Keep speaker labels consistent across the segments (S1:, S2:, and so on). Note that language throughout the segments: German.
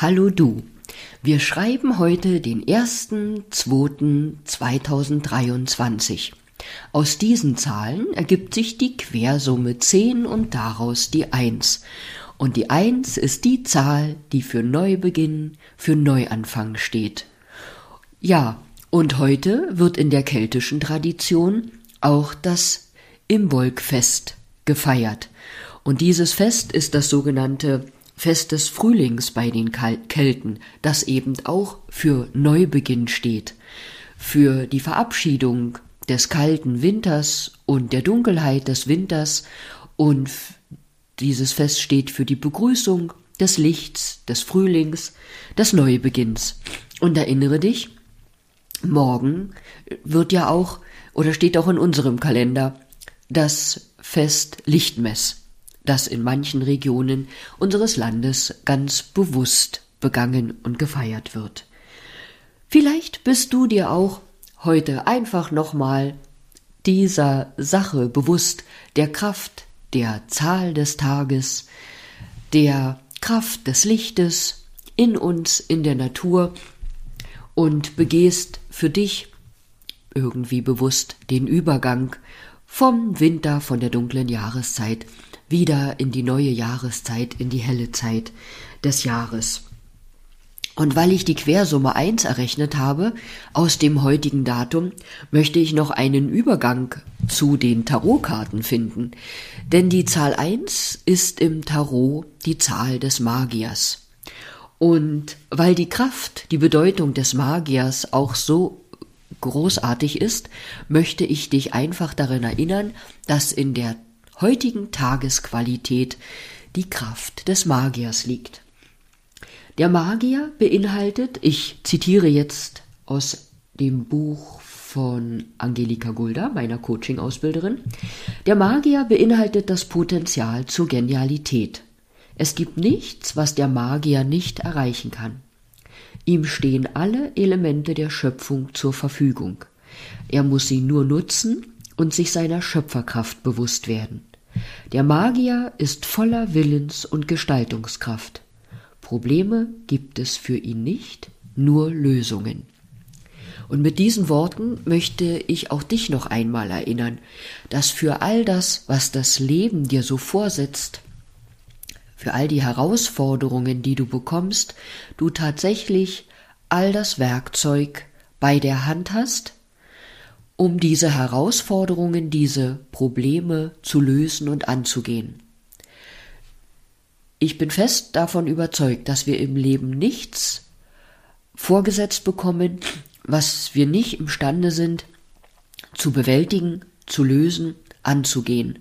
S1: Hallo du. Wir schreiben heute den 1.2.2023. Aus diesen Zahlen ergibt sich die Quersumme 10 und daraus die 1. Und die 1 ist die Zahl, die für Neubeginn, für Neuanfang steht. Ja, und heute wird in der keltischen Tradition auch das Imbolgfest gefeiert. Und dieses Fest ist das sogenannte Fest des Frühlings bei den Kelten, das eben auch für Neubeginn steht, für die Verabschiedung des kalten Winters und der Dunkelheit des Winters und dieses Fest steht für die Begrüßung des Lichts, des Frühlings, des Neubeginns. Und erinnere dich, morgen wird ja auch oder steht auch in unserem Kalender das Fest Lichtmess das in manchen Regionen unseres Landes ganz bewusst begangen und gefeiert wird. Vielleicht bist du dir auch heute einfach nochmal dieser Sache bewusst, der Kraft, der Zahl des Tages, der Kraft des Lichtes in uns, in der Natur und begehst für dich irgendwie bewusst den Übergang vom Winter, von der dunklen Jahreszeit wieder in die neue Jahreszeit, in die helle Zeit des Jahres. Und weil ich die Quersumme 1 errechnet habe aus dem heutigen Datum, möchte ich noch einen Übergang zu den Tarotkarten finden. Denn die Zahl 1 ist im Tarot die Zahl des Magiers. Und weil die Kraft, die Bedeutung des Magiers auch so großartig ist, möchte ich dich einfach daran erinnern, dass in der heutigen Tagesqualität die Kraft des Magiers liegt. Der Magier beinhaltet, ich zitiere jetzt aus dem Buch von Angelika Gulda, meiner Coaching-Ausbilderin, der Magier beinhaltet das Potenzial zur Genialität. Es gibt nichts, was der Magier nicht erreichen kann. Ihm stehen alle Elemente der Schöpfung zur Verfügung. Er muss sie nur nutzen und sich seiner Schöpferkraft bewusst werden. Der Magier ist voller Willens- und Gestaltungskraft. Probleme gibt es für ihn nicht, nur Lösungen. Und mit diesen Worten möchte ich auch dich noch einmal erinnern, dass für all das, was das Leben dir so vorsetzt, für all die Herausforderungen, die du bekommst, du tatsächlich all das Werkzeug bei der Hand hast, um diese Herausforderungen, diese Probleme zu lösen und anzugehen. Ich bin fest davon überzeugt, dass wir im Leben nichts vorgesetzt bekommen, was wir nicht imstande sind zu bewältigen, zu lösen, anzugehen.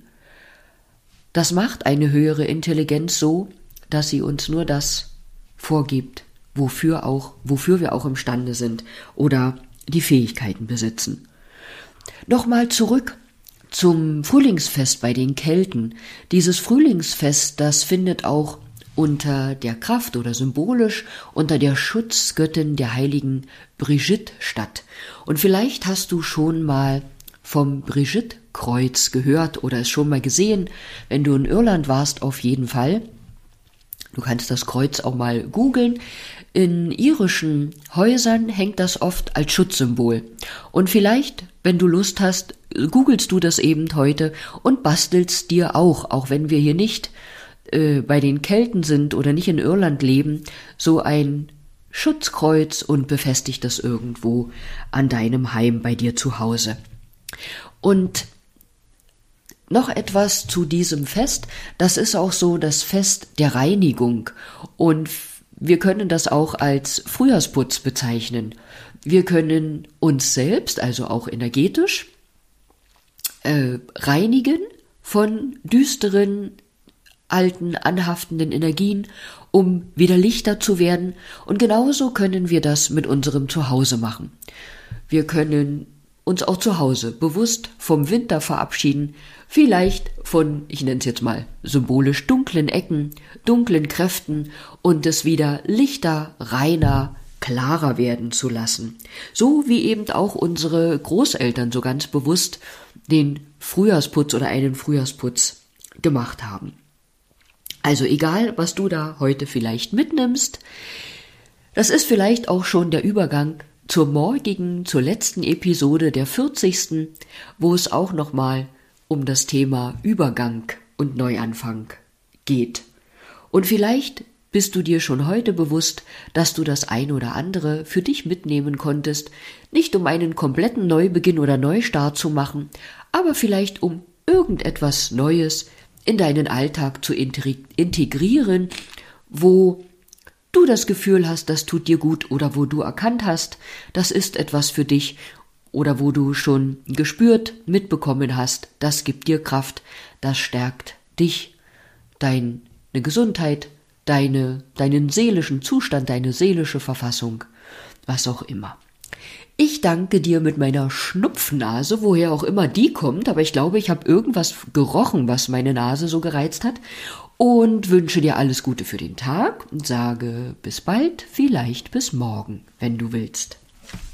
S1: Das macht eine höhere Intelligenz so, dass sie uns nur das vorgibt, wofür auch, wofür wir auch imstande sind oder die Fähigkeiten besitzen. Nochmal zurück zum Frühlingsfest bei den Kelten. Dieses Frühlingsfest, das findet auch unter der Kraft oder symbolisch unter der Schutzgöttin der heiligen Brigitte statt. Und vielleicht hast du schon mal vom Brigitte-Kreuz gehört oder es schon mal gesehen. Wenn du in Irland warst, auf jeden Fall. Du kannst das Kreuz auch mal googeln. In irischen Häusern hängt das oft als Schutzsymbol. Und vielleicht, wenn du Lust hast, googelst du das eben heute und bastelst dir auch, auch wenn wir hier nicht äh, bei den Kelten sind oder nicht in Irland leben, so ein Schutzkreuz und befestigt das irgendwo an deinem Heim bei dir zu Hause. Und noch etwas zu diesem Fest. Das ist auch so das Fest der Reinigung. Und wir können das auch als Frühjahrsputz bezeichnen. Wir können uns selbst, also auch energetisch, äh, reinigen von düsteren, alten, anhaftenden Energien, um wieder lichter zu werden. Und genauso können wir das mit unserem Zuhause machen. Wir können uns auch zu Hause bewusst vom Winter verabschieden, vielleicht von, ich nenne es jetzt mal symbolisch, dunklen Ecken, dunklen Kräften und es wieder lichter, reiner, klarer werden zu lassen. So wie eben auch unsere Großeltern so ganz bewusst den Frühjahrsputz oder einen Frühjahrsputz gemacht haben. Also egal, was du da heute vielleicht mitnimmst, das ist vielleicht auch schon der Übergang zur morgigen, zur letzten Episode der 40. wo es auch nochmal um das Thema Übergang und Neuanfang geht. Und vielleicht bist du dir schon heute bewusst, dass du das ein oder andere für dich mitnehmen konntest, nicht um einen kompletten Neubeginn oder Neustart zu machen, aber vielleicht um irgendetwas Neues in deinen Alltag zu integrieren, wo du das Gefühl hast, das tut dir gut oder wo du erkannt hast, das ist etwas für dich oder wo du schon gespürt, mitbekommen hast, das gibt dir Kraft, das stärkt dich, deine Gesundheit, deine, deinen seelischen Zustand, deine seelische Verfassung, was auch immer. Ich danke dir mit meiner Schnupfnase, woher auch immer die kommt, aber ich glaube, ich habe irgendwas gerochen, was meine Nase so gereizt hat und wünsche dir alles Gute für den Tag und sage bis bald, vielleicht bis morgen, wenn du willst.